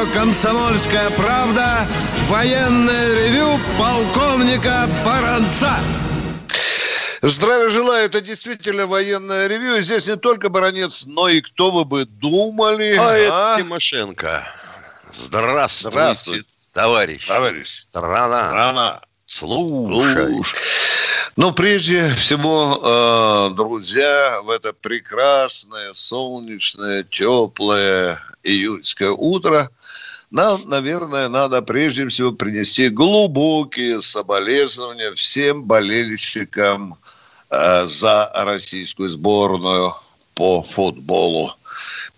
Радио «Комсомольская правда» военное ревю полковника Баранца. Здравия желаю, это действительно военное ревю. И здесь не только Баранец, но и кто вы бы думали. А, а? это Тимошенко. Здравствуйте, Здравствуй. товарищ. Товарищ. Страна. Страна. Слушай. Слушай. Ну, прежде всего, э, друзья, в это прекрасное, солнечное, теплое июльское утро нам, наверное, надо прежде всего принести глубокие соболезнования всем болельщикам э, за российскую сборную по футболу.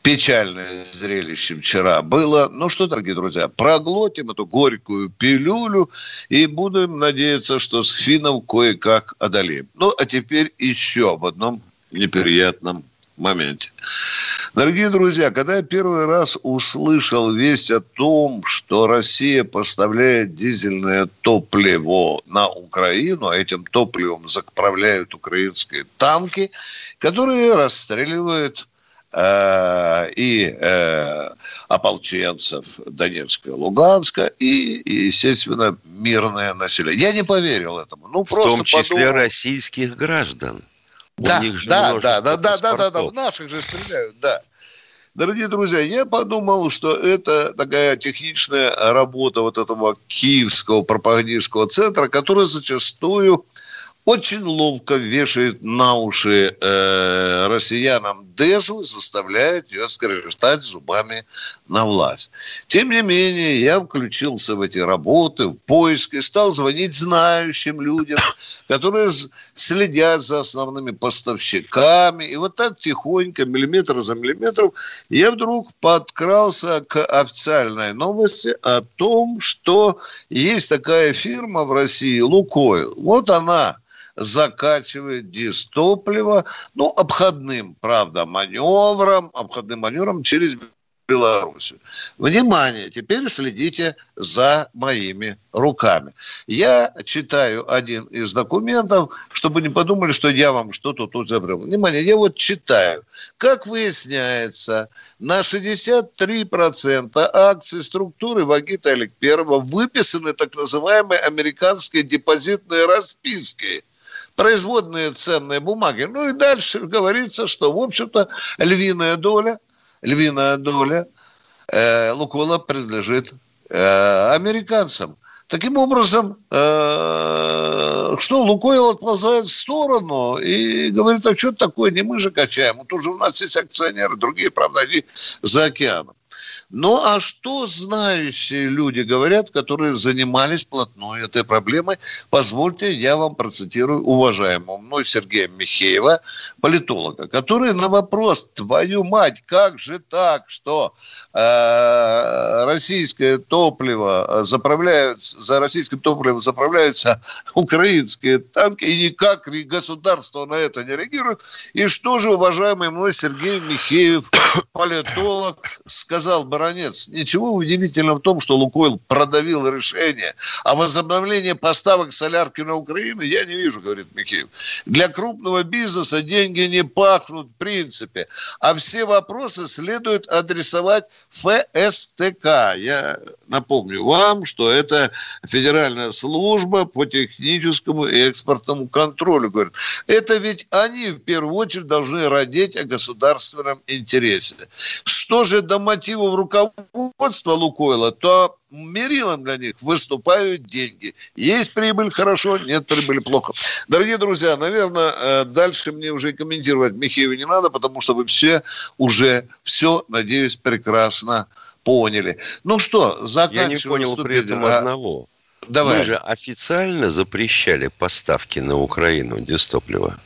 Печальное зрелище вчера было. Ну что, дорогие друзья, проглотим эту горькую пилюлю и будем надеяться, что с финном кое-как одолеем. Ну, а теперь еще об одном неприятном моменте. Дорогие друзья, когда я первый раз услышал весть о том, что Россия поставляет дизельное топливо на Украину, а этим топливом заправляют украинские танки, которые расстреливают э, и э, ополченцев Донецка и Луганска, и, и, естественно, мирное население. Я не поверил этому. Ну, просто в том числе подумал... российских граждан. Да, да, да, да, да, да, да, да, в наших же стреляют, да. Дорогие друзья, я подумал, что это такая техничная работа вот этого киевского пропагандистского центра, который зачастую очень ловко вешает на уши э, россиянам Дезу, заставляет ее скрежетать зубами на власть. Тем не менее, я включился в эти работы, в поиски, стал звонить знающим людям, которые следят за основными поставщиками. И вот так тихонько, миллиметр за миллиметром, я вдруг подкрался к официальной новости о том, что есть такая фирма в России «Лукойл». Вот она – закачивает дистопливо, ну, обходным, правда, маневром, обходным маневром через Белоруссию. Внимание, теперь следите за моими руками. Я читаю один из документов, чтобы не подумали, что я вам что-то тут забрал. Внимание, я вот читаю. Как выясняется, на 63% акций структуры Вагита Олег Первого выписаны так называемые американские депозитные расписки – производные ценные бумаги. Ну и дальше говорится, что, в общем-то, львиная доля, львиная доля э, Лукола принадлежит э, американцам. Таким образом, э, что Лукойл отползает в сторону и говорит, а что такое, не мы же качаем, тут же у нас есть акционеры, другие, правда, они за океаном. Ну, а что знающие люди говорят, которые занимались плотной этой проблемой? Позвольте, я вам процитирую уважаемого мной Сергея Михеева, политолога, который на вопрос, твою мать, как же так, что э, российское топливо заправляют, за российским топливом заправляются украинские танки, и никак государство на это не реагирует. И что же уважаемый мной Сергей Михеев, политолог, сказал бы Баранец, ничего удивительного в том, что Лукойл продавил решение о возобновлении поставок солярки на Украину, я не вижу, говорит Михеев. Для крупного бизнеса деньги не пахнут в принципе, а все вопросы следует адресовать ФСТК. Я напомню вам, что это Федеральная служба по техническому и экспортному контролю. Говорит, это ведь они в первую очередь должны родить о государственном интересе. Что же до мотивов руководства руководство Лукойла, то мерилом для них выступают деньги. Есть прибыль – хорошо, нет прибыли – плохо. Дорогие друзья, наверное, э, дальше мне уже комментировать Михеева не надо, потому что вы все уже все, надеюсь, прекрасно поняли. Ну что, заканчиваем. Я не понял при этом а... одного. Давай. Мы же официально запрещали поставки на Украину дистоплива.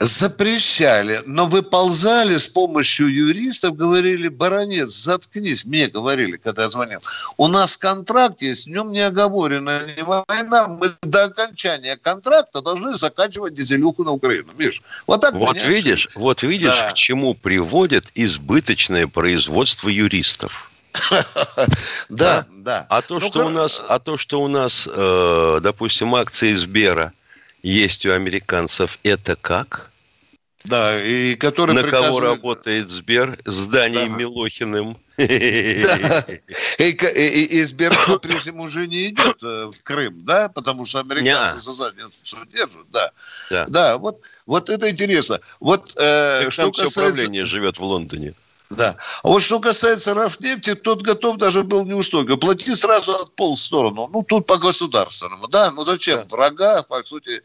Запрещали, но выползали с помощью юристов, говорили, баронец, заткнись, мне говорили, когда я звонил. У нас контракт есть, в нем не оговорена не война, мы до окончания контракта должны заканчивать дизелюху на Украину. Миш, вот так Вот видишь, вот видишь, да. к чему приводит избыточное производство юристов. Да, да. А то, ну, что у нас, а то, что у нас, э, допустим, акции Сбера есть у американцев, это как? Да, и который На приказывает... кого работает Сбер? Зданием да. Милохиным. Да. И, и, и Сбер по-прежнему уже не идет э, в Крым, да, потому что американцы за задницу держат, да. Да, да вот, вот это интересно. Вот, э, что касается... управление живет в Лондоне. Да. А вот что касается Рафнефти, тот готов даже был неустойко. Плати сразу от пол сторону. Ну, тут по государственному. Да, ну зачем? Врага, по сути.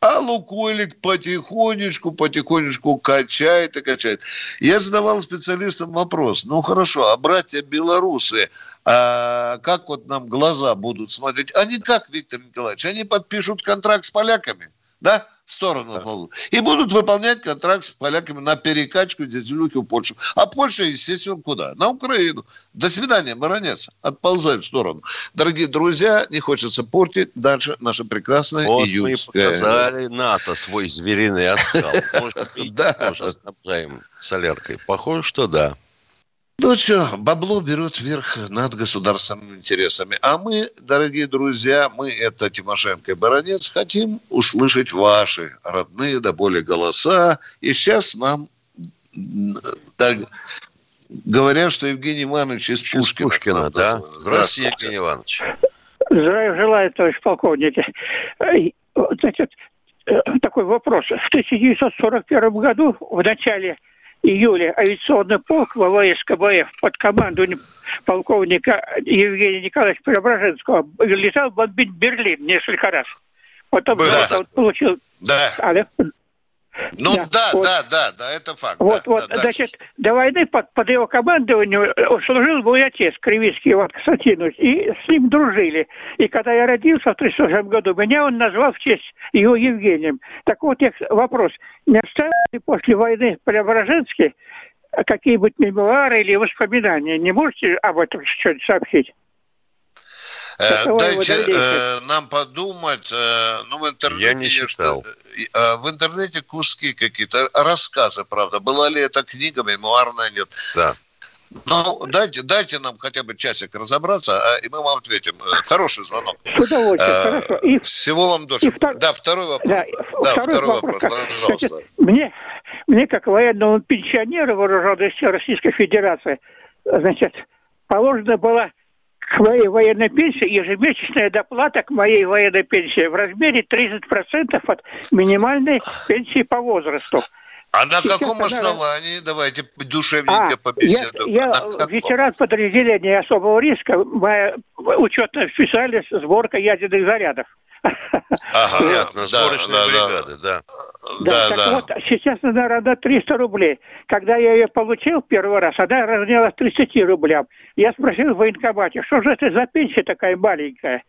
А Лукойлик потихонечку, потихонечку качает и качает. Я задавал специалистам вопрос. Ну, хорошо, а братья белорусы, а как вот нам глаза будут смотреть? Они как, Виктор Николаевич? Они подпишут контракт с поляками, да? В сторону да. И будут выполнять контракт с поляками на перекачку дизелюхи в Польшу. А Польша, естественно, куда? На Украину. До свидания, баронец. Отползай в сторону. Дорогие друзья, не хочется портить дальше наше прекрасное вот июньское. мы показали НАТО свой звериный оскал. Может, снабжаем соляркой. Похоже, что да. Ну что, бабло берет вверх над государственными интересами. А мы, дорогие друзья, мы, это Тимошенко и Баранец, хотим услышать ваши родные до боли голоса. И сейчас нам так, говорят, что Евгений Иванович из Пушкина. Пушкина, да? Здравствуйте, Евгений Иванович. Здравия желаю, товарищ полковник. Значит, э, такой вопрос. В 1941 году, в начале июля авиационный полк ВВС КБФ под командованием полковника Евгения Николаевича Преображенского летал бомбить Берлин несколько раз. Потом да. вот, получил... Да. Алло. Ну да, да, вот. да, да, да, это факт. Вот, да, вот, да, значит, да. до войны под, под его командованием э, служил мой отец, Кривицкий Иван Константинович, и с ним дружили. И когда я родился в 36 году, меня он назвал в честь его Евгением. Так вот, вопрос, не оставили ли после войны Преображенский какие-нибудь мемуары или воспоминания? Не можете об этом что-нибудь сообщить? Э, дайте э, нам подумать. Э, ну, в интернете... Я не читал. Э, в интернете куски какие-то, рассказы, правда. Была ли это книга, мемуарная, нет. Да. Ну, дайте, дайте нам хотя бы часик разобраться, а, и мы вам ответим. Хороший звонок. С удовольствием, а, хорошо. И, Всего вам дольше. Втор... Да, второй вопрос. Да, да второй, второй вопрос, вопрос пожалуйста. Значит, мне, мне, как военному пенсионеру вооруженной сил Российской Федерации, значит, положена была к моей военной пенсии ежемесячная доплата к моей военной пенсии в размере 30% от минимальной пенсии по возрасту. А на Сейчас каком основании? Она... Давайте душевненько а, побеседуем. Я, я ветеран подразделения особого риска, моя учетная специальность сборка ядерных зарядов. Ага, понятно, сборочные бригады, да. Да, да, так вот, сейчас она равна 300 рублей. Когда я ее получил первый раз, она равнялась 30 рублям. Я спросил в военкомате, что же это за пенсия такая маленькая?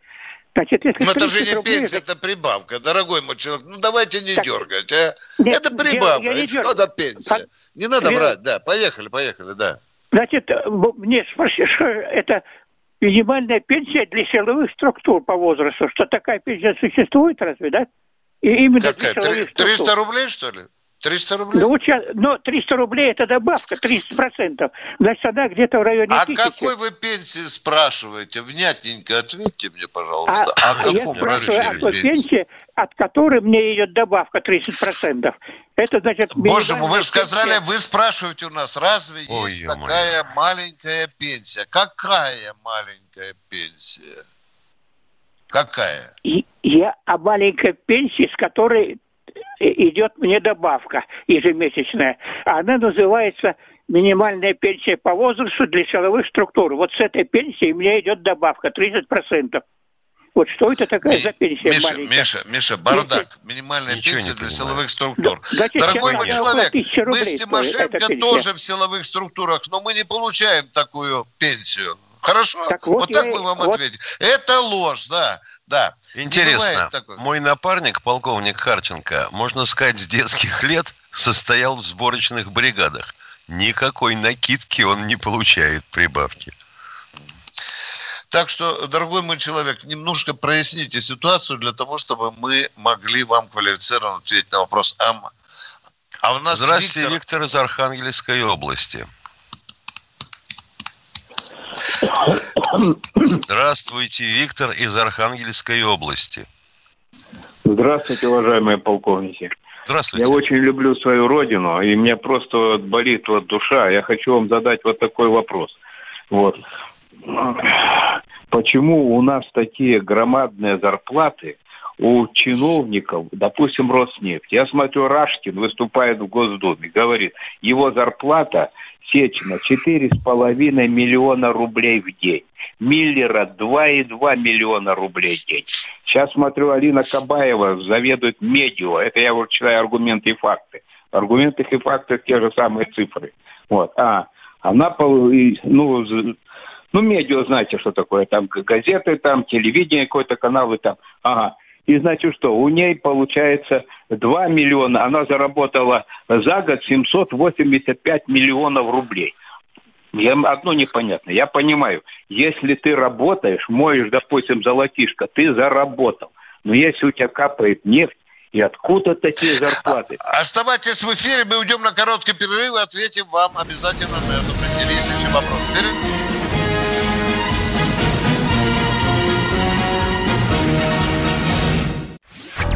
Значит, если Но это же не рублей, пенсия, это прибавка, дорогой мой человек. Ну, давайте не так, дергать, а? Нет, это прибавка, я, я не это что за пенсия? Как... Не надо я... брать, да, поехали, поехали, да. Значит, э, мне спросили, что это минимальная пенсия для силовых структур по возрасту. Что такая пенсия существует разве, да? И именно Какая? 300 рублей, что ли? 300 рублей? Ну, вот сейчас, но 300 рублей это добавка, 30%. Значит, она где-то в районе А 1000. какой вы пенсии спрашиваете? Внятненько ответьте мне, пожалуйста. А, а я спрашиваю о той пенсии, от которой мне идет добавка 30%. Это значит... Боже мой, вы же сказали, вы спрашиваете у нас, разве Ой, есть такая мой. маленькая пенсия? Какая маленькая пенсия? Какая? И, я о маленькой пенсии, с которой идет мне добавка ежемесячная. Она называется минимальная пенсия по возрасту для силовых структур. Вот с этой пенсии мне идет добавка 30%. Вот что это такая Ми, за пенсия Миша, маленькая? Миша, Миша, бардак. Минимальная Ничего пенсия для силовых структур. Да, Дорогой мой человек, мы с Тимошенко тоже в силовых структурах, но мы не получаем такую пенсию. Хорошо? Так вот, вот так мы вам вот... ответим. Это ложь, да. Да. Интересно, мой напарник, полковник Харченко, можно сказать, с детских лет состоял в сборочных бригадах. Никакой накидки он не получает прибавки. Так что, дорогой мой человек, немножко проясните ситуацию для того, чтобы мы могли вам квалифицированно ответить на вопрос. А, а у нас Здравствуйте, Виктор... Виктор из Архангельской области. Здравствуйте, Виктор из Архангельской области. Здравствуйте, уважаемые полковники. Здравствуйте. Я очень люблю свою родину, и мне просто болит вот душа. Я хочу вам задать вот такой вопрос. Вот. Почему у нас такие громадные зарплаты у чиновников, допустим, Роснефть? Я смотрю, Рашкин выступает в Госдуме, говорит, его зарплата Сечина 4,5 миллиона рублей в день. Миллера 2,2 миллиона рублей в день. Сейчас смотрю, Алина Кабаева заведует медиа. Это я вот читаю аргументы и факты. Аргументы и факты те же самые цифры. Вот. А, она, ну, ну, медиа, знаете, что такое, там газеты, там телевидение, какой-то канал, и там, ага. И значит что, у ней получается 2 миллиона, она заработала за год 785 миллионов рублей. Я, одно непонятно. Я понимаю, если ты работаешь, моешь, допустим, золотишко, ты заработал. Но если у тебя капает нефть, и откуда такие зарплаты? Оставайтесь в эфире, мы уйдем на короткий перерыв и ответим вам обязательно на этот интереснейший вопрос. Перерыв.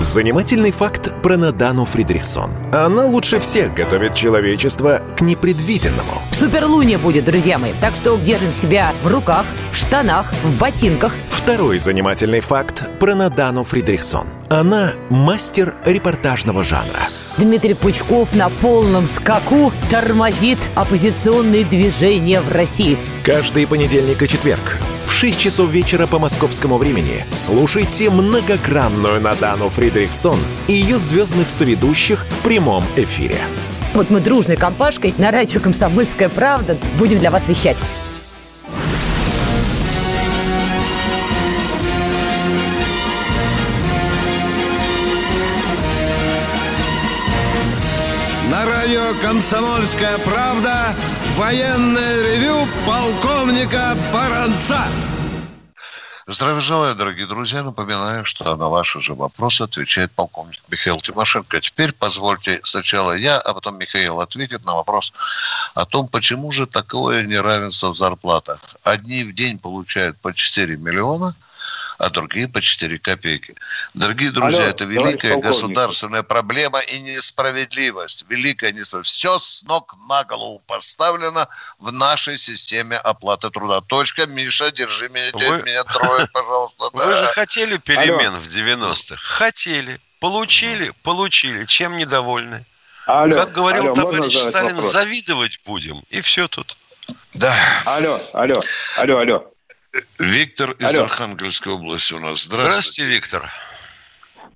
Занимательный факт про Надану Фридрихсон. Она лучше всех готовит человечество к непредвиденному. Суперлуния будет, друзья мои. Так что держим себя в руках, в штанах, в ботинках. Второй занимательный факт про Надану Фридрихсон. Она мастер репортажного жанра. Дмитрий Пучков на полном скаку тормозит оппозиционные движения в России. Каждый понедельник и четверг 6 часов вечера по московскому времени слушайте многогранную Надану Фридрихсон и ее звездных соведущих в прямом эфире. Вот мы дружной компашкой на радио «Комсомольская правда» будем для вас вещать. На радио «Комсомольская правда» военное ревю полковника Баранца. Здравия желаю, дорогие друзья. Напоминаю, что на ваши же вопросы отвечает полковник Михаил Тимошенко. Теперь позвольте сначала я, а потом Михаил ответит на вопрос о том, почему же такое неравенство в зарплатах. Одни в день получают по 4 миллиона – а другие по 4 копейки. Дорогие друзья, Алло, это великая государственная проблема и несправедливость. Великая несправедливость. Все с ног на голову поставлено в нашей системе оплаты труда. Точка. Миша, держи меня, Вы... меня трое, пожалуйста. Да. Вы же хотели перемен Алло. в 90-х? Хотели. Получили? Получили. Чем недовольны? Алло, как говорил алло, товарищ Сталин, вопрос? завидовать будем. И все тут. Да. Алло, алло, алло, алло. Виктор из Алло. Архангельской области у нас. Здравствуйте. Здравствуйте, Виктор.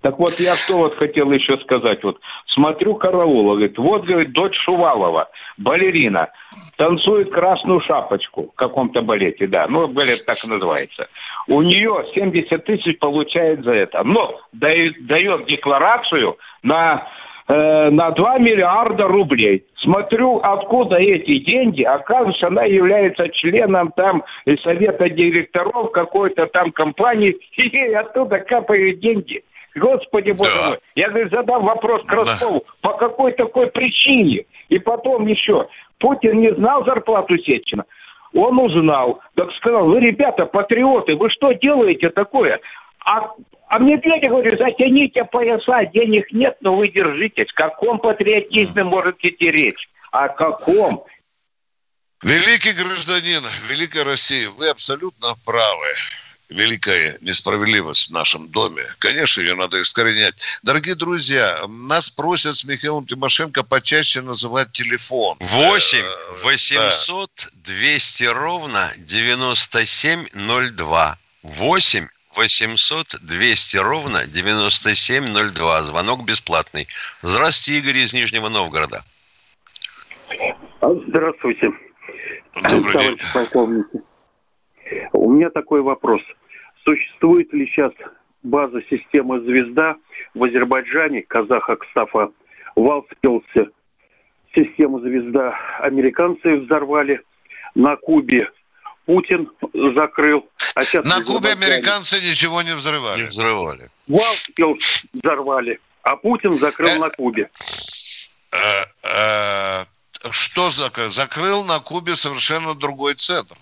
Так вот, я что вот хотел еще сказать. Вот смотрю караула, говорит, вот, говорит, дочь Шувалова, балерина, танцует красную шапочку в каком-то балете, да, ну, балет так и называется. У нее 70 тысяч получает за это, но дает, дает декларацию на Э, на 2 миллиарда рублей. Смотрю, откуда эти деньги. Оказывается, она является членом там совета директоров какой-то там компании, и оттуда капают деньги. Господи боже да. мой. Я, говорю, задам вопрос Краскову, да. по какой такой причине? И потом еще, Путин не знал зарплату Сечина. Он узнал, так сказал, вы, ребята, патриоты, вы что делаете такое? А а мне Петя говорит, затяните пояса, денег нет, но вы держитесь. О каком патриотизме может идти речь? О каком? Великий гражданин, великая Россия, вы абсолютно правы. Великая несправедливость в нашем доме. Конечно, ее надо искоренять. Дорогие друзья, нас просят с Михаилом Тимошенко почаще называть телефон. 8 800 200 ровно 9702. 8 800 200 ровно 9702. Звонок бесплатный. Здравствуйте, Игорь из Нижнего Новгорода. Здравствуйте. Добрый день. У меня такой вопрос. Существует ли сейчас база системы «Звезда» в Азербайджане, казах Акстафа, в систему «Звезда» американцы взорвали, на Кубе Путин закрыл. А сейчас на Кубе американцы ничего не взрывали. Не взрывали. Валспилс взорвали, а Путин закрыл э, на Кубе. Э, э, что закрыл? Закрыл на Кубе совершенно другой центр.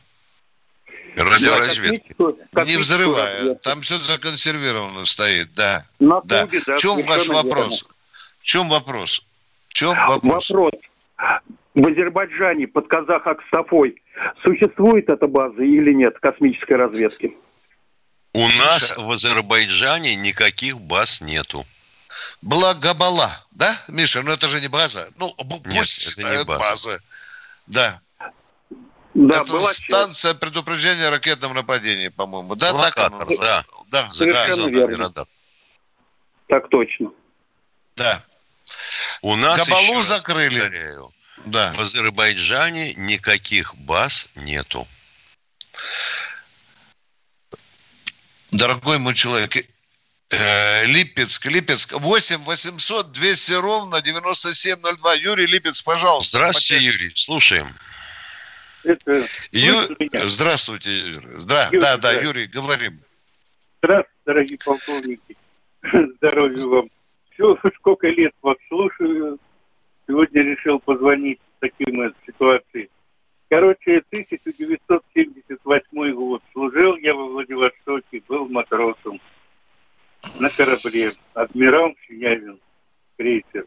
Радиоразведки. Не взрывая. Там все законсервировано стоит, да. На да. Кубе, да. В чем ваш вопрос? Верно. В чем вопрос? В чем вопрос? Вопрос. В Азербайджане под казах Аксафой существует эта база или нет космической разведки? У нас в Азербайджане никаких баз нету. Благобала, да, Миша? Ну это же не база. Ну, пусть Нет, это не база. база. Да. Да, это была станция часть. предупреждения о ракетном нападении, по-моему. Да, Локатор, так оно. Да, да, Совершенно верно. Так точно. Да. У нас Габалу закрыли. Повторяю, да. В Азербайджане никаких баз нету. Дорогой мой человек, э, Липецк, Липецк, 8 800 200 ровно 9702. Юрий Липецк, пожалуйста. Здравствуйте, Юрий, слушаем. Это... Ю... Здравствуйте, Юрий. Да, Юрий, да, да, Юрий, говорим. Здравствуйте, дорогие полковники. Здоровья вам. Все, сколько лет вас слушаю. Сегодня решил позвонить в таким ситуации. Короче, 1978 год. Служил я во Владивостоке, был матросом на корабле. Адмирал Синявин, крейсер.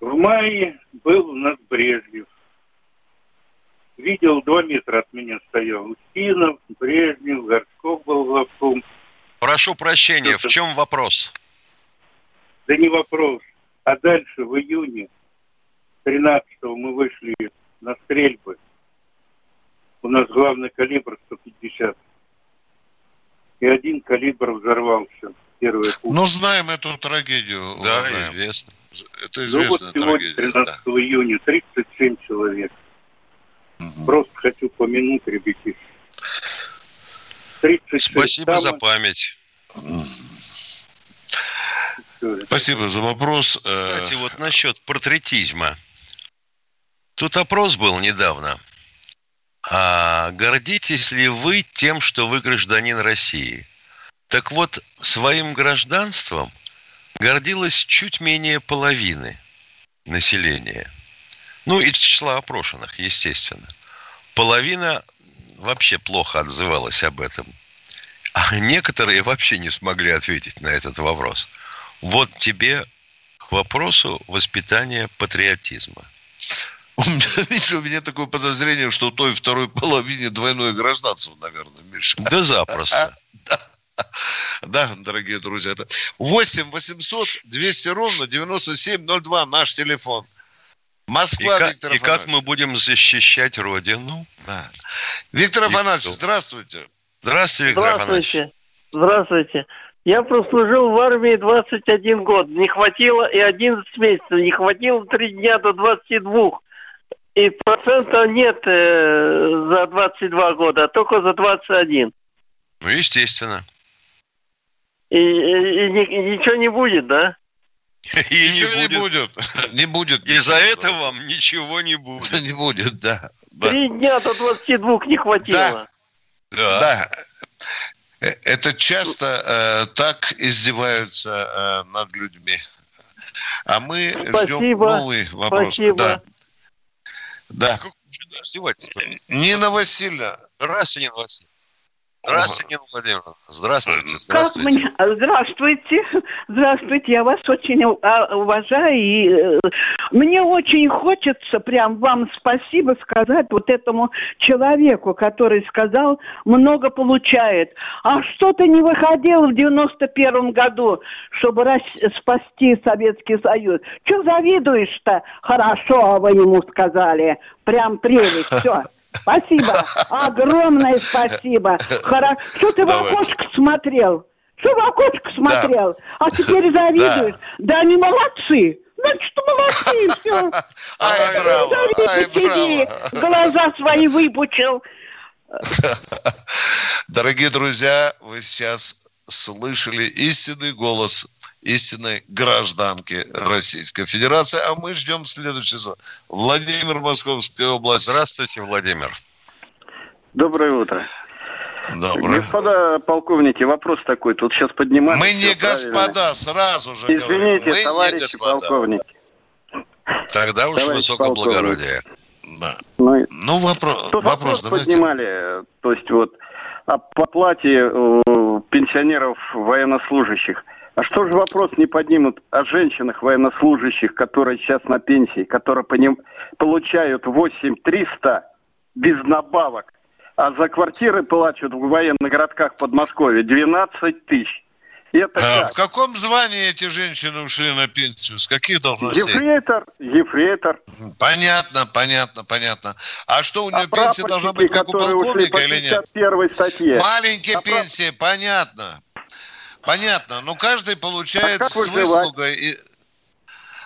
В мае был у нас Брежнев видел, два метра от меня стоял. Устинов, Брежнев, Горшков был главком. Прошу прощения, в чем вопрос? Да не вопрос. А дальше, в июне 13-го мы вышли на стрельбы. У нас главный калибр 150. И один калибр взорвался. Первый путь. Ну, знаем эту трагедию. Да, уважаем. известно. Это известная ну, вот сегодня, трагедия. 13 да. июня, 37 человек. Угу. Просто хочу помянуть, ребятки. Спасибо самых... за память. Спасибо за вопрос. Э, Кстати, вот насчет портретизма. Тут опрос был недавно. А гордитесь ли вы тем, что вы гражданин России? Так вот, своим гражданством гордилось чуть менее половины населения – ну, из числа опрошенных, естественно. Половина вообще плохо отзывалась об этом. А некоторые вообще не смогли ответить на этот вопрос. Вот тебе к вопросу воспитания патриотизма. У меня, Миша, у меня такое подозрение, что у той второй половине двойное гражданство, наверное, Миша. Да запросто. Да, дорогие друзья. Это 8 800 200 ровно 9702 наш телефон. Москва, и Виктор как, И как мы будем защищать Родину? Да. Виктор Афанасьевич, здравствуйте. Здравствуйте, Виктор Здравствуйте. Здравствуйте. Я прослужил в армии 21 год. Не хватило и 11 месяцев. Не хватило 3 дня до 22. И процента нет э, за 22 года, а только за 21. Ну, естественно. И, и, и, и ничего не будет, да? И ничего не будет. Не будет. И за это вам ничего не будет. Не будет, да. Три дня до 22 не хватило. Да. Да. Э, это часто э, так издеваются э, над людьми. А мы Спасибо. ждем новый вопрос. Спасибо. Да. Да. Нина Васильевна. Здравствуйте, Нина Васильевна. Здравствуйте, Нина Владимировна. Здравствуйте. Здравствуйте. Как мне... Здравствуйте. Здравствуйте. Я вас очень а, уважаю. И э, мне очень хочется прям вам спасибо сказать вот этому человеку, который сказал, много получает. А что ты не выходил в 91 году, чтобы спасти Советский Союз? Че завидуешь-то? Хорошо, вы ему сказали. Прям прелесть. Все. Спасибо. Огромное спасибо. Хорошо. Что ты в окошко смотрел? Что в окошко смотрел? Да. А теперь завидуешь. Да. да они молодцы. Значит, молодцы, все. Ай, браво, ай, браво. Глаза свои выпучил. Дорогие друзья, вы сейчас слышали истинный голос истинной гражданки Российской Федерации. А мы ждем следующего. Владимир, Московская область. Здравствуйте, Владимир. Доброе утро. Доброе. Господа полковники, вопрос такой. Тут сейчас поднимают. Мы не господа, правильно. сразу же Извините, говорим. Мы товарищи полковники. Тогда уж Товарищ высокоблагородие. Да. Ну, ну вопрос, Тут вопрос, вопрос поднимали, то есть вот о поплате э, пенсионеров военнослужащих. А что же вопрос не поднимут о женщинах военнослужащих, которые сейчас на пенсии, которые по ним получают 8 300 без набавок, а за квартиры плачут в военных городках Подмосковья 12 тысяч. Это а как? в каком звании эти женщины ушли на пенсию? С каких должностей? Ефрейтор, ефрейтор. Понятно, понятно, понятно. А что у нее а пенсия должна быть как у полковника или нет? статье. Маленькие а пенсии, понятно. Понятно. Но каждый получает а с выслугой. И...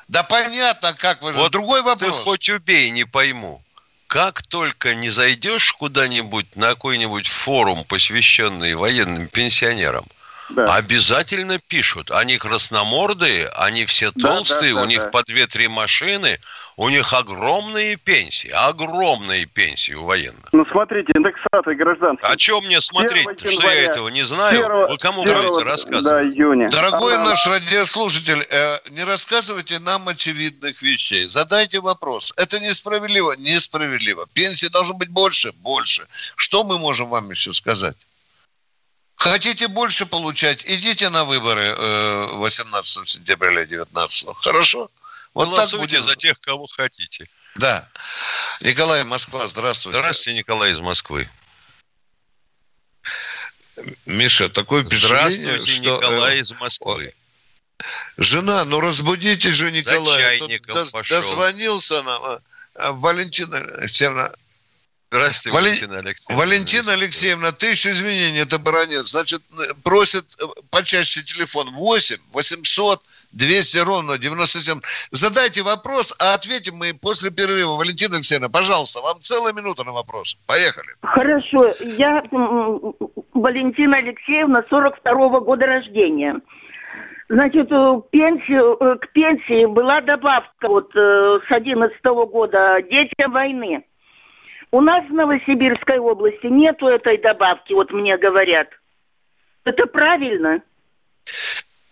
Да понятно, как вы. Вот Другой вопрос. Ты хоть убей, не пойму. Как только не зайдешь куда-нибудь на какой-нибудь форум, посвященный военным пенсионерам, да. Обязательно пишут. Они красномордые, они все толстые, да, да, да, у них да. по две-три машины, у них огромные пенсии, огромные пенсии у военных. Ну, смотрите, индексация гражданских. А что мне смотреть что я этого не знаю? 1, Вы кому 1, говорите рассказывать? Да, июня. Дорогой а, наш радиослушатель, э, не рассказывайте нам очевидных вещей. Задайте вопрос. Это несправедливо? Несправедливо. Пенсии должны быть больше? Больше. Что мы можем вам еще сказать? Хотите больше получать, идите на выборы 18 э, сентября или 19. Хорошо? Вот так будем. за тех, кого хотите. Да. Николай, Москва, здравствуйте. Здравствуйте, Николай из Москвы. Миша, такой Здравствуйте, что... Николай из Москвы. Жена, ну разбудите же Николая. Дозвонился нам. А, а, Валентина Алексеевна, Здравствуйте, Вали... Валентина Алексеевна. Валентина Алексеевна, тысячу извинений, это баронец. Значит, просит э, почаще телефон 8 800 200 ровно 97. Задайте вопрос, а ответим мы после перерыва. Валентина Алексеевна, пожалуйста, вам целая минута на вопрос. Поехали. Хорошо. Я Валентина Алексеевна, 42 -го года рождения. Значит, э, пенсию, э, к пенсии была добавка вот с 11 -го года детям войны. У нас в Новосибирской области нету этой добавки, вот мне говорят. Это правильно?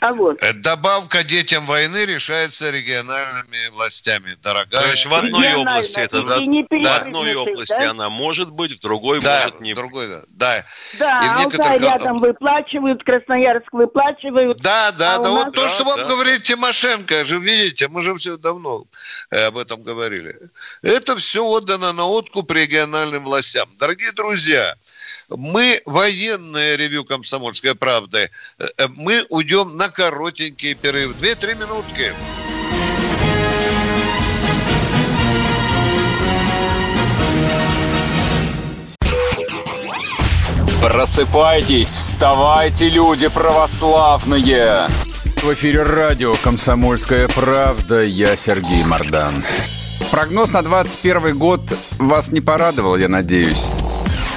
А вот. Э, добавка детям войны решается региональными властями, дорогая. То есть в одной области это да, в одной области да? она может быть, в другой да, может не. В другой, да. Да, да и в некоторых... Алтай рядом выплачивают, Красноярск выплачивают. Да, да, а да. Вот нас... то, что да, вам да. говорит Тимошенко, же видите, мы же все давно э, об этом говорили. Это все отдано на откуп региональным властям. Дорогие друзья, мы военное ревю «Комсомольской правды». Э, мы уйдем на коротенький перерыв. Две-три минутки. Просыпайтесь, вставайте, люди православные! В эфире радио «Комсомольская правда». Я Сергей Мордан. Прогноз на 21 год вас не порадовал, я надеюсь.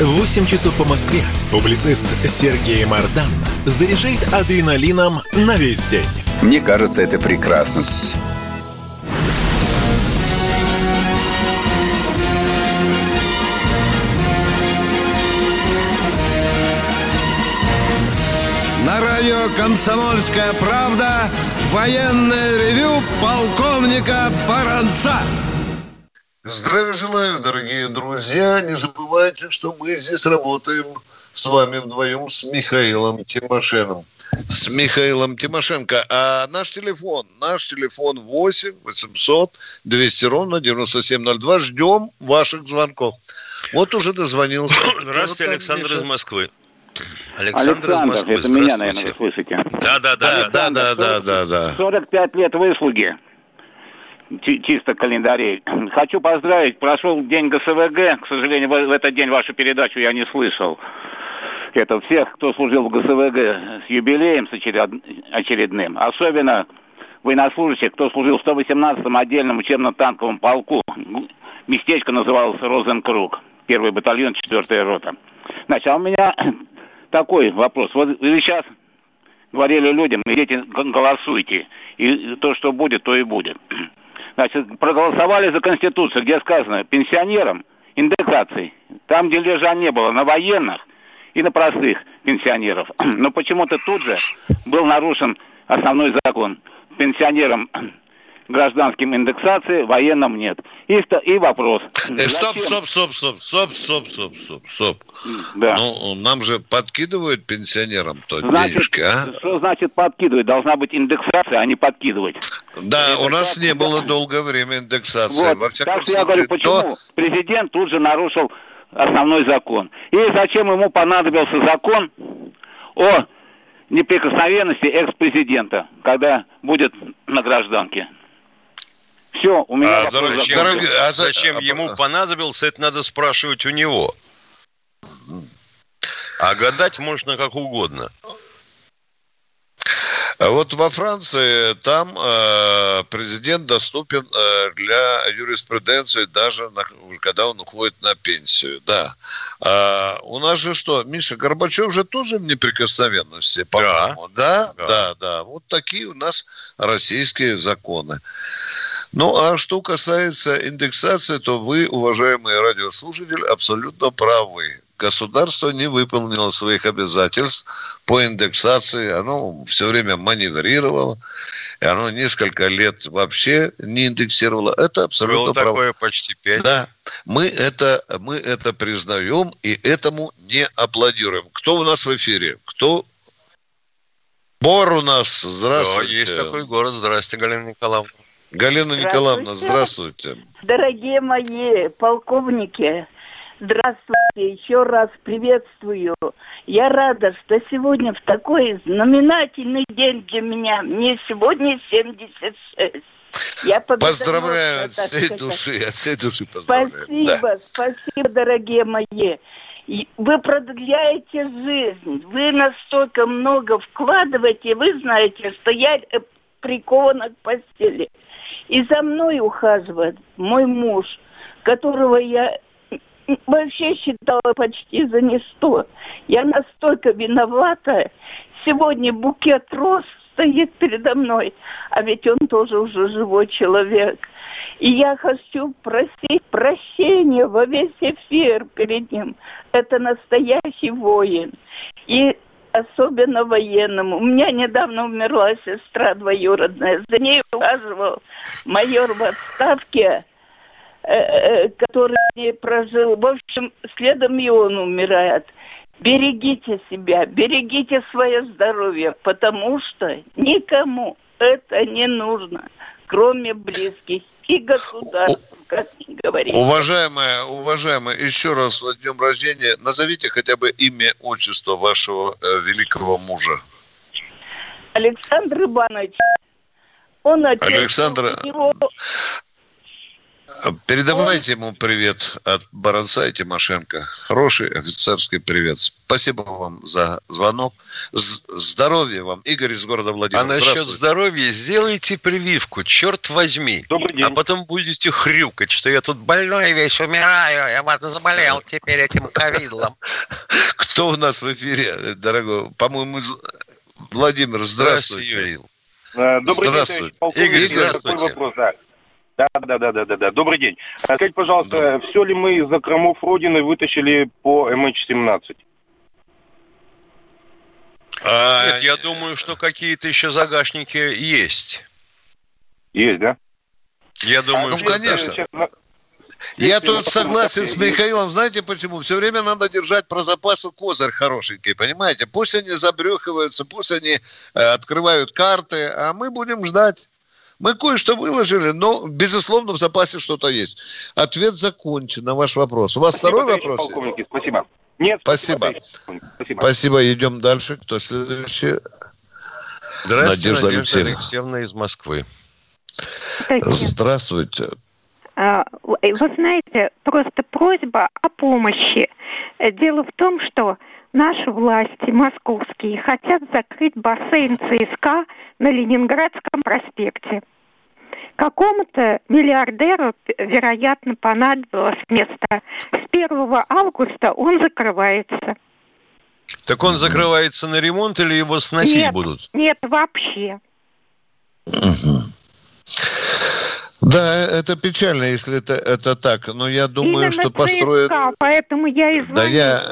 8 часов по Москве публицист Сергей Мардан заряжает адреналином на весь день. Мне кажется, это прекрасно. На радио «Комсомольская правда» военное ревю полковника Баранца. Здравия желаю, дорогие друзья. Не забывайте, что мы здесь работаем с вами вдвоем с Михаилом Тимошеном с Михаилом Тимошенко. А наш телефон, наш телефон 8 800 200 ровно 9702. Ждем ваших звонков. Вот уже дозвонился. Здравствуйте, Александр из Москвы. Александр, Александр это меня, наверное, вы слышите. Да, да, да, да, да, да, да, да. 45 лет выслуги. Чисто календарей. Хочу поздравить. Прошел день ГСВГ. К сожалению, в этот день вашу передачу я не слышал. Это всех, кто служил в ГСВГ с юбилеем с очередным. Особенно военнослужащих, кто служил в 118-м отдельном учебно-танковом полку. Местечко называлось Розенкруг. Первый батальон, четвертая рота. Значит, а у меня такой вопрос. Вот вы сейчас говорили людям, идите голосуйте. И то, что будет, то и будет. Значит, проголосовали за Конституцию, где сказано пенсионерам индексации. Там дележа не было, на военных и на простых пенсионеров. Но почему-то тут же был нарушен основной закон. Пенсионерам гражданским индексации, военным нет. И, и вопрос. Э, стоп, стоп, стоп, стоп, стоп, стоп, стоп, стоп, стоп. Да. Ну, нам же подкидывают пенсионерам то значит, денежки, а? Что значит подкидывать? Должна быть индексация, а не подкидывать. Да, у нас не было долгое время индексации. Вот, Во всяком так случае, я говорю, почему то... президент тут же нарушил основной закон. И зачем ему понадобился закон о неприкосновенности экс-президента, когда будет на гражданке? Все, у меня а, дорог, дорог, а зачем а, ему понадобился, это надо спрашивать у него. А гадать можно как угодно. Вот во Франции там э, президент доступен э, для юриспруденции даже на, когда он уходит на пенсию, да. А у нас же что, Миша Горбачев же тоже в неприкосновенности, по-моему, да? Да, да, да. да. Вот такие у нас российские законы. Ну, а что касается индексации, то вы, уважаемые радиослушатели, абсолютно правы. Государство не выполнило своих обязательств по индексации. Оно все время маневрировало. И оно несколько лет вообще не индексировало. Это абсолютно Было право. такое почти пять. Да. Мы это, мы это признаем и этому не аплодируем. Кто у нас в эфире? Кто Бор у нас, здравствуйте. Да, есть такой город. Здравствуйте, Галина Николаевна. Галина Николаевна, здравствуйте. Дорогие мои полковники, здравствуйте, еще раз приветствую. Я рада, что сегодня в такой знаменательный день для меня. Мне сегодня 76. Я поздравляю от всей души, от всей души поздравляю. Спасибо, да. спасибо, дорогие мои. Вы продляете жизнь, вы настолько много вкладываете, вы знаете, что я э, прикована к постели. И за мной ухаживает мой муж, которого я вообще считала почти за не сто. Я настолько виновата. Сегодня букет роз стоит передо мной, а ведь он тоже уже живой человек. И я хочу просить прощения во весь эфир перед ним. Это настоящий воин. И особенно военному. У меня недавно умерла сестра двоюродная. За ней ухаживал майор в отставке, э, э, который не прожил. В общем, следом и он умирает. Берегите себя, берегите свое здоровье, потому что никому это не нужно, кроме близких и государств, как ни говорите. Уважаемая, уважаемая, еще раз с днем рождения. Назовите хотя бы имя, отчество вашего э, великого мужа. Александр Иванович. Он отец. Александр... Него... Передавайте ему привет от Баранца и Тимошенко. Хороший офицерский привет. Спасибо вам за звонок. Здоровья вам, Игорь из города Владимир. А насчет здоровья сделайте прививку, черт возьми. Добрый день. А потом будете хрюкать, что я тут больной весь, умираю, я вот заболел теперь этим ковидом. Кто у нас в эфире, дорогой? По-моему, Владимир, здравствуйте. Здравствуйте, Юрий. Э, добрый здравствуйте. день, Игорь, здравствуйте. вопрос, да. Да, да, да, да, да, да. Добрый день. А скажите, пожалуйста, да. все ли мы из закромов Родины вытащили по MH17? А, Нет, я думаю, что какие-то еще загашники есть. Есть, да? Я думаю, а, ну, конечно. Сейчас... Я тут согласен с Михаилом. Знаете почему? Все время надо держать про запасу козырь хорошенький, понимаете? Пусть они забрехиваются, пусть они э, открывают карты, а мы будем ждать. Мы кое-что выложили, но, безусловно, в запасе что-то есть. Ответ закончен на ваш вопрос. У вас спасибо, второй вопрос? Полковники, спасибо. Нет, спасибо. Спасибо. Спасибо. Идем дальше. Кто следующий? Здравствуйте, Надежда, Надежда Алексеевна из Москвы. Здравствуйте. А, вы знаете, просто просьба о помощи. Дело в том, что наши власти московские хотят закрыть бассейн ЦСКА на Ленинградском проспекте. Какому-то миллиардеру, вероятно, понадобилось место. С 1 августа он закрывается. Так он закрывается на ремонт или его сносить нет, будут? Нет, вообще. Да, это печально, если это, это так. Но я думаю, Именно что построят... поэтому я и Да я,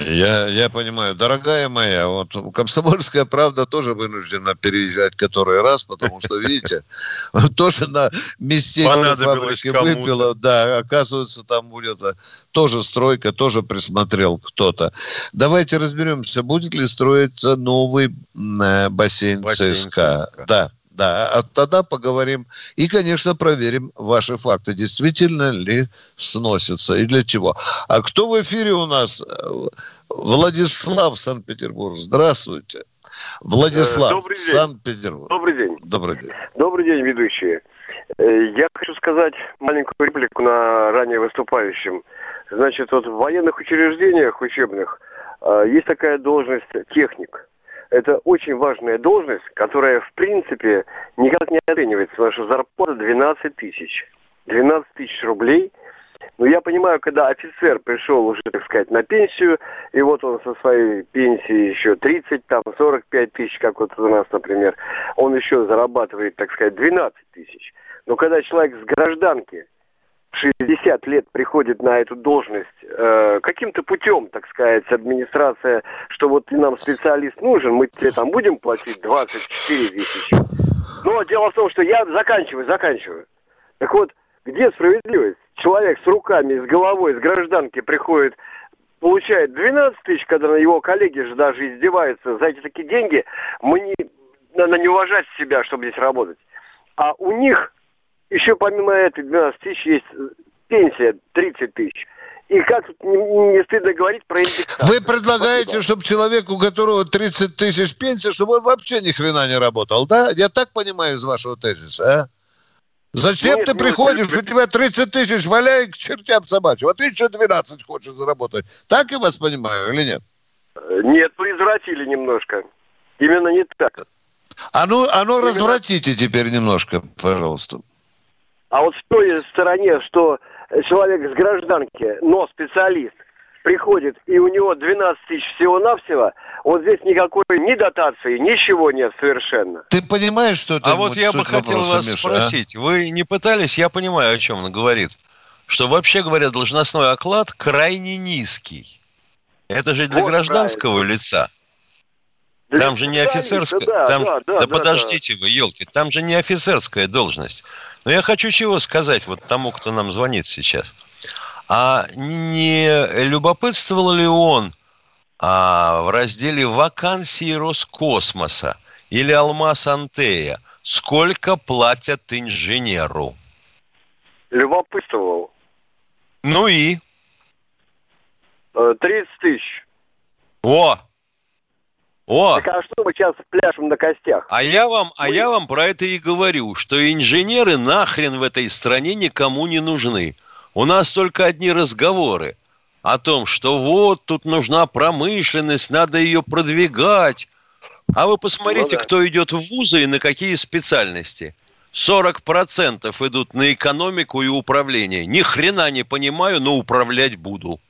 я, я понимаю, дорогая моя, вот комсомольская правда тоже вынуждена переезжать который раз, потому что, видите, тоже на местечко фабрики выпила, да, оказывается, там будет а, тоже стройка, тоже присмотрел кто-то. Давайте разберемся, будет ли строиться новый э, бассейн, бассейн ЦСКА. ЦСКА. Да. Да, а тогда поговорим и, конечно, проверим ваши факты. Действительно ли сносятся и для чего. А кто в эфире у нас? Владислав, Санкт-Петербург. Здравствуйте. Владислав, день. Санкт-Петербург. Добрый день. Добрый день. Добрый день, ведущие. Э, я хочу сказать маленькую реплику на ранее выступающем. Значит, вот в военных учреждениях учебных э, есть такая должность техник это очень важная должность, которая, в принципе, никак не оценивается, потому зарплата 12 тысяч. 12 тысяч рублей. Но я понимаю, когда офицер пришел уже, так сказать, на пенсию, и вот он со своей пенсии еще 30, там, 45 тысяч, как вот у нас, например, он еще зарабатывает, так сказать, 12 тысяч. Но когда человек с гражданки 60 лет приходит на эту должность э, каким-то путем, так сказать, администрация, что вот нам специалист нужен, мы тебе там будем платить 24 тысячи. Но дело в том, что я заканчиваю, заканчиваю. Так вот, где справедливость? Человек с руками, с головой, с гражданки приходит, получает 12 тысяч, когда на его коллеги же даже издеваются за эти такие деньги, мы не, надо не уважать себя, чтобы здесь работать. А у них еще помимо этой 12 тысяч есть пенсия 30 тысяч. И как тут не, не стыдно говорить про индексацию? Вы предлагаете, Спасибо. чтобы человеку, у которого 30 тысяч пенсии, чтобы он вообще ни хрена не работал, да? Я так понимаю из вашего тезиса, а? Зачем нет, ты нет, приходишь, нет. у тебя 30 тысяч, валяй к чертям собачьим, а ты еще 12 хочешь заработать. Так я вас понимаю или нет? Нет, вы извратили немножко. Именно не так. А ну, а ну Именно... развратите теперь немножко, пожалуйста. А вот в той стороне, что человек с гражданки, но специалист, приходит, и у него 12 тысяч всего-навсего, вот здесь никакой ни дотации, ничего нет совершенно. Ты понимаешь, что это А вот я бы хотел вас Миша, а? спросить. А? Вы не пытались, я понимаю, о чем он говорит, что вообще говоря, должностной оклад крайне низкий. Это же для вот гражданского правильно. лица. Там же не офицерская. Да, там, да, да, да, да подождите да. вы, елки, там же не офицерская должность. Но я хочу чего сказать вот тому, кто нам звонит сейчас. А не любопытствовал ли он а, в разделе вакансии Роскосмоса или Алмаз Антея, сколько платят инженеру? Любопытствовал. Ну и? 30 э, тысяч. О, о! Так а что мы сейчас пляшем на костях? А я вам, а я вам про это и говорю, что инженеры нахрен в этой стране никому не нужны. У нас только одни разговоры о том, что вот тут нужна промышленность, надо ее продвигать. А вы посмотрите, ну, да. кто идет в вузы и на какие специальности. 40% идут на экономику и управление. Ни хрена не понимаю, но управлять буду.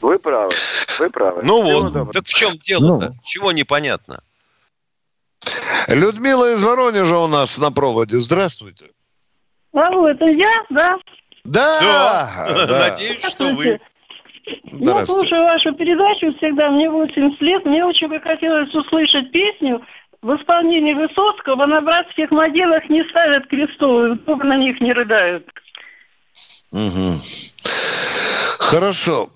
Вы правы, вы правы. Ну Всего вот, доброго. так в чем дело-то? Ну. Чего непонятно? Людмила из Воронежа у нас на проводе. Здравствуйте. Алло, это я, да? Да! да. Надеюсь, что вы. Я слушаю вашу передачу всегда, мне 80 лет. Мне очень бы хотелось услышать песню в исполнении Высоцкого «На братских могилах не ставят крестовые, на них не рыдают». Угу. Хорошо.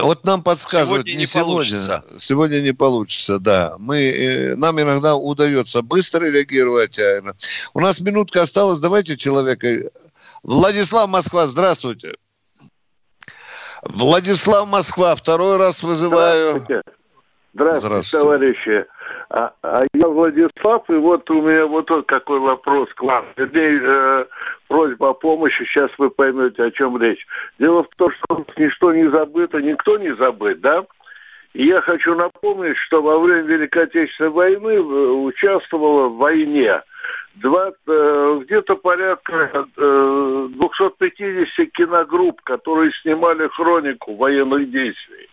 Вот нам подсказывают, сегодня не, не сегодня. Получится. Сегодня не получится, да. Мы, э, нам иногда удается быстро реагировать. А у нас минутка осталась. Давайте человека. Владислав Москва, здравствуйте. Владислав Москва, второй раз вызываю. Здравствуйте, Здравствуйте, Здравствуйте. товарищи. А, а я Владислав, и вот у меня вот какой вопрос к вам. Вернее, э, просьба о помощи, сейчас вы поймете, о чем речь. Дело в том, что ничто не забыто, никто не забыт, да? И я хочу напомнить, что во время Великой Отечественной войны э, участвовала в войне э, где-то порядка 250 э, киногрупп, которые снимали хронику военных действий.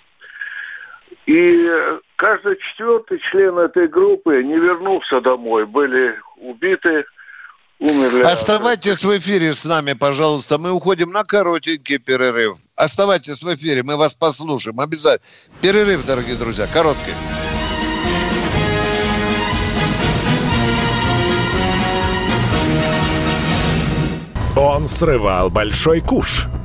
И каждый четвертый член этой группы не вернулся домой, были убиты, умерли. Оставайтесь в эфире с нами, пожалуйста. Мы уходим на коротенький перерыв. Оставайтесь в эфире, мы вас послушаем обязательно. Перерыв, дорогие друзья, короткий. Он срывал большой куш –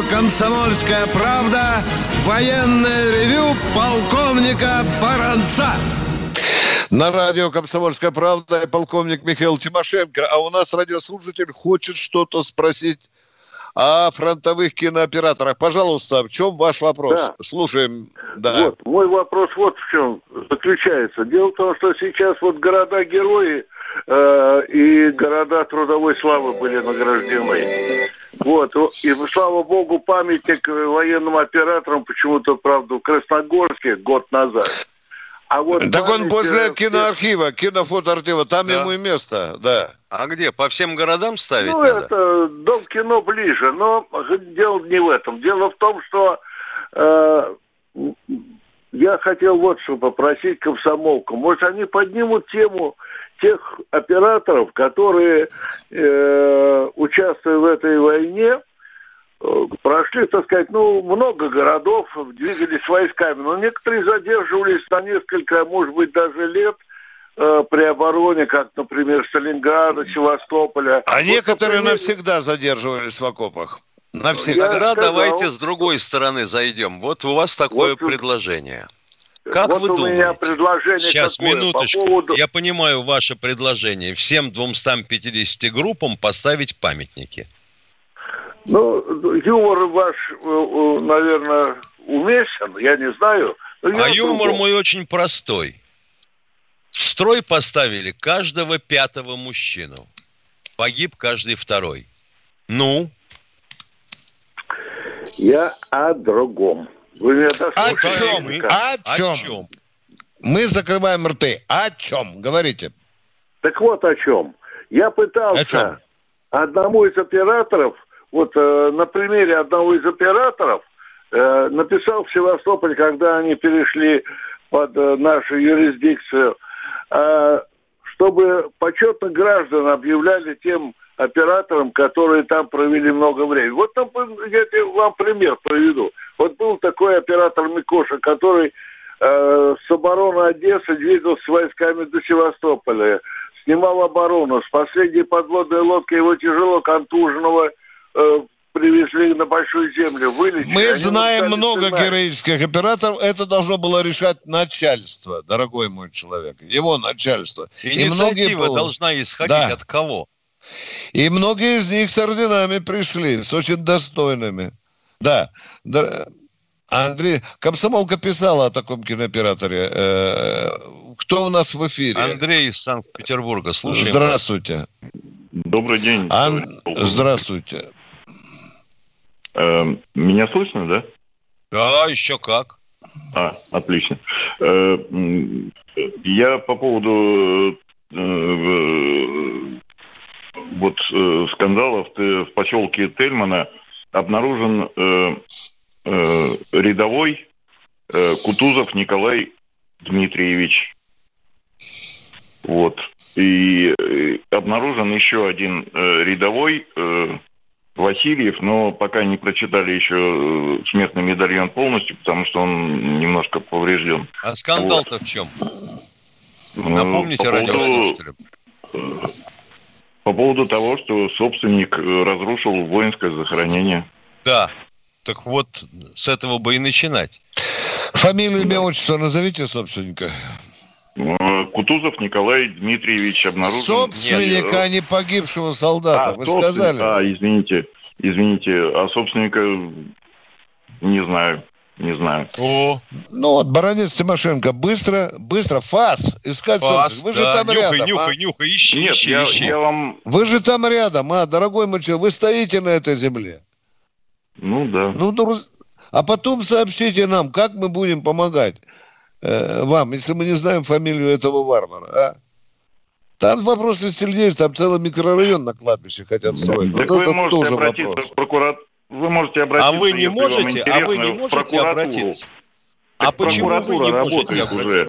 Радио «Комсомольская правда» Военное ревю полковника Баранца. На радио «Комсомольская правда» полковник Михаил Тимошенко. А у нас радиослушатель хочет что-то спросить о фронтовых кинооператорах. Пожалуйста, в чем ваш вопрос? Да. Слушаем. Да. Вот, мой вопрос вот в чем заключается. Дело в том, что сейчас вот города-герои э, и города трудовой славы были награждены. Вот, и слава богу, памятник военным операторам почему-то, правда, в Красногорске год назад. А вот так он после киноархива, кинофотоархива, там да. ему и место, да. А где? По всем городам ставить Ну, надо? это дом кино ближе, но дело не в этом. Дело в том, что э, я хотел вот что попросить комсомолку. Может, они поднимут тему тех операторов, которые, э, участвуя в этой войне, э, прошли, так сказать, ну, много городов, двигались войсками, но некоторые задерживались на несколько, может быть, даже лет э, при обороне, как, например, Сталинграда, Севастополя. А вот, некоторые например... навсегда задерживались в окопах. Навсегда. Тогда сказал... давайте с другой стороны зайдем. Вот у вас такое вот, предложение. Как вот вы у думаете? Меня предложение Сейчас, такое, минуточку. По поводу... Я понимаю ваше предложение. Всем 250 группам поставить памятники. Ну, юмор ваш, э, э, наверное, уместен, я не знаю. А юмор другом. мой очень простой. В строй поставили каждого пятого мужчину. Погиб каждый второй. Ну? Я о другом. Вы меня о чем? О чем? О чем? Мы закрываем рты. О чем? Говорите. Так вот о чем. Я пытался о чем? одному из операторов, вот э, на примере одного из операторов, э, написал в Севастополь, когда они перешли под э, нашу юрисдикцию, э, чтобы почетных граждан объявляли тем операторам, которые там провели много времени. Вот там, я вам пример приведу. Вот был такой оператор Микоша, который э, с обороны Одессы двигался с войсками до Севастополя, снимал оборону. С последней подводной лодки его тяжело контуженного э, привезли на большую землю, вылечили. Мы знаем много сценарий. героических операторов. Это должно было решать начальство, дорогой мой человек. Его начальство. Инициатива И многие... должна исходить да. от кого? И многие из них с орденами пришли, с очень достойными. Да, Андрей, комсомолка писала о таком кинооператоре. Э, Кто у нас в эфире? Андрей из Санкт-Петербурга. Слушаем. Здравствуйте. Добрый день. Ан... Здравствуйте. Э, меня слышно, да? Да, еще как. А, отлично. Э, я по поводу э, вот скандалов в поселке Тельмана обнаружен рядовой Кутузов Николай Дмитриевич. Вот. И обнаружен еще один рядовой Васильев, но пока не прочитали еще э, смертный медальон полностью, потому что он немножко поврежден. А скандал-то вот. в чем? Ну, Напомните по радиослушателям. По поводу того, что собственник э, разрушил воинское захоронение. Да. Так вот, с этого бы и начинать. Фамилию, имя, отчество назовите собственника. Э, Кутузов Николай Дмитриевич обнаружен... Собственника, а не погибшего солдата, а, вы сказали. А, извините, извините, а собственника не знаю. Не знаю. О. Ну вот, баронец Тимошенко, быстро, быстро, ФАС, искать ФАС. Вы да, же там нюхай, рядом. Нюхай, а? нюхай, ищи, Нет, ищи, я, ищи. Я вам... Вы же там рядом, а, дорогой мой человек, вы стоите на этой земле. Ну да. Ну, ну, а потом сообщите нам, как мы будем помогать э, вам, если мы не знаем фамилию этого варвара, а? Там вопрос сильнее, там целый микрорайон на кладбище хотят строить. Так вот вы это можете тоже обратиться вопрос. в прокурат... Вы можете обратиться, а вы не можете, а вы не можете обратиться? А почему вы не можете обратиться? Уже.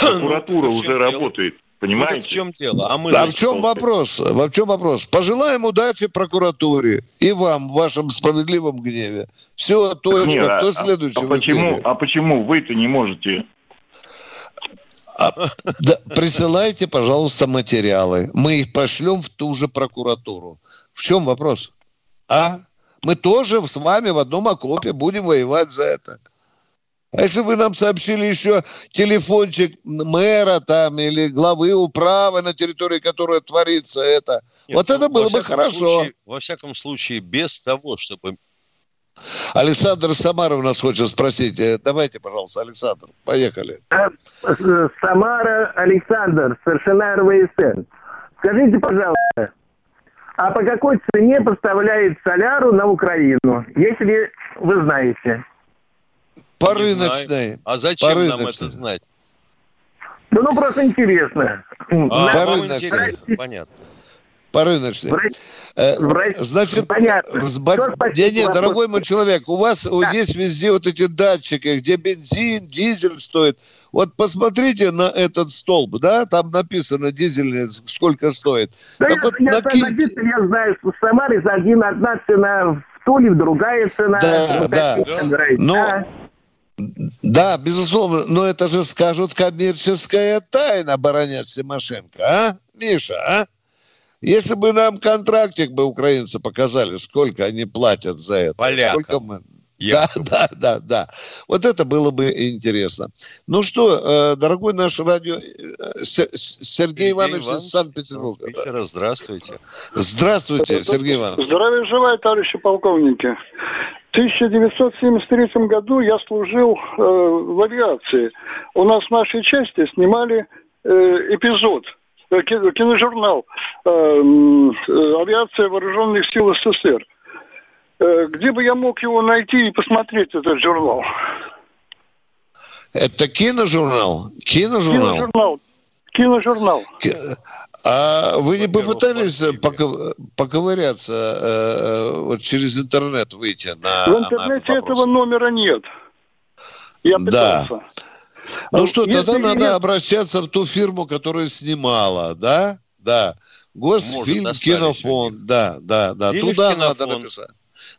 Прокуратура ну, уже работает. Понимаете? Вот в чем дело? А, мы а в чем вопрос? В чем вопрос? Пожелаем удачи прокуратуре и вам в вашем справедливом гневе. Все, точка. Нет, Кто а, следующий? А, почему, а почему вы-то не можете? А, да, присылайте, пожалуйста, материалы. Мы их пошлем в ту же прокуратуру. В чем вопрос? А? Мы тоже с вами в одном окопе будем воевать за это. А если вы нам сообщили еще телефончик мэра там или главы управы, на территории которой творится это, Нет, вот это было бы хорошо. Случае, во всяком случае, без того, чтобы... Александр Самаров нас хочет спросить. Э, давайте, пожалуйста, Александр, поехали. А, Самара Александр, совершена РВСН. Скажите, пожалуйста, а по какой цене поставляет соляру на Украину, если вы знаете? По рыночной. А зачем по нам это знать? Да ну просто интересно. А, по рыночной. Понятно. По рыночной. Э, значит, Понятно. Не, не, дорогой мой человек, у вас да. вот есть везде вот эти датчики, где бензин, дизель стоит. Вот посмотрите на этот столб, да, там написано дизельный, сколько стоит. Да так я, вот я, накинь... я знаю, что в Самаре за один одна цена, в Туле другая цена. Да, вот да. Да, безусловно, но это же скажут коммерческая тайна, баронец Тимошенко, а, Миша, а? Если бы нам контрактик бы украинцы показали, сколько они платят за это, Полякам. сколько мы... Да, да, да, да. Вот это было бы интересно. Ну что, э, дорогой наш радио... Э, Сергей, Иванович из Санкт-Петербурга. Питера, здравствуйте. Здравствуйте, Сергей Иванович. Здравия желаю, товарищи полковники. В 1973 году я служил э, в авиации. У нас в нашей части снимали э, эпизод, киножурнал э, э, «Авиация вооруженных сил СССР». Э, где бы я мог его найти и посмотреть этот журнал? Это киножурнал? Киножурнал? Киножурнал. Киножурнал. А вы не попытались поковыряться э, э, вот через интернет выйти на В интернете на этого номера нет. Я пытался. Да. Ну что, Если тогда надо нет... обращаться в ту фирму, которая снимала, да? Да. Госфильм, кинофонд, да, да, да. Или Туда надо написать.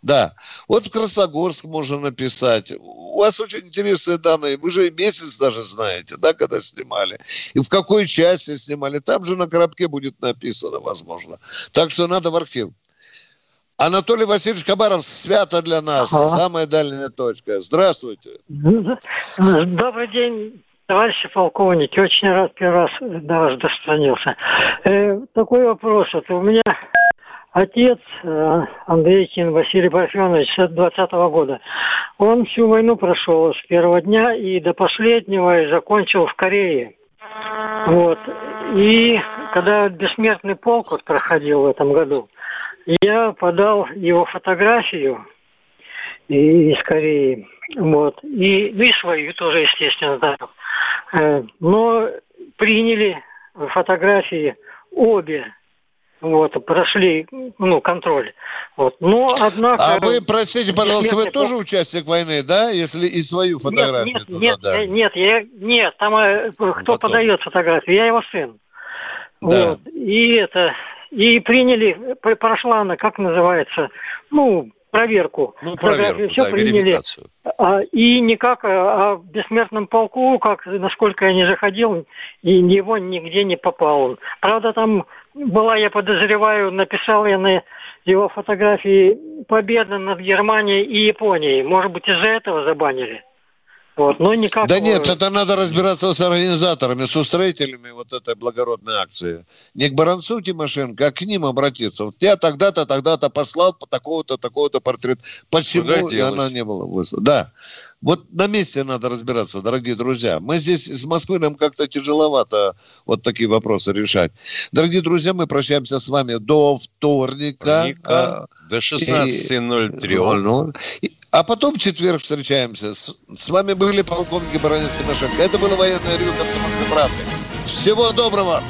Да. Вот в Красногорск можно написать. У вас очень интересные данные. Вы же месяц даже знаете, да, когда снимали. И в какой части снимали. Там же на коробке будет написано, возможно. Так что надо в архив. Анатолий Васильевич Кабаров, свято для нас, ага. самая дальняя точка. Здравствуйте. Добрый день, товарищи полковники. Очень рад первый раз до вас достанился. Э, такой вопрос. Вот у меня отец э, Андрейкин Василий Парфенович 20-го года. Он всю войну прошел с первого дня и до последнего и закончил в Корее. Вот. И когда бессмертный полк вот проходил в этом году, я подал его фотографию и из Кореи. Вот. И, ну и свою тоже, естественно, дал. Э, но приняли фотографии обе вот, прошли, ну, контроль. Вот. Но, однако... А вы, простите, пожалуйста, вы тоже участник войны, да, если и свою фотографию нет, нет, туда, нет, да? нет, я, нет, там э, кто Потом. подает фотографию, я его сын. Да. Вот. И это, и приняли, прошла она, как называется, ну, проверку. Ну, проверку, все да, приняли. А, и никак а, в бессмертном полку, как, насколько я не заходил, и его нигде не попал он. Правда, там была, я подозреваю, написал я на его фотографии победа над Германией и Японией. Может быть, из-за этого забанили? Вот, но никак... Да нет, это надо разбираться с организаторами, с устроителями вот этой благородной акции. Не к Баранцу Тимошенко, а к ним обратиться. Вот я тогда-то, тогда-то послал по такого-то, такого-то портрет. Почему и она не была выслана? Да. Вот на месте надо разбираться, дорогие друзья. Мы здесь из Москвы, нам как-то тяжеловато вот такие вопросы решать. Дорогие друзья, мы прощаемся с вами до вторника. вторника а, до 16.03. А потом в четверг встречаемся. С, с вами были полковники Баранец Тимошенко. Это было военное ревю «Комсомольской правды». Всего доброго!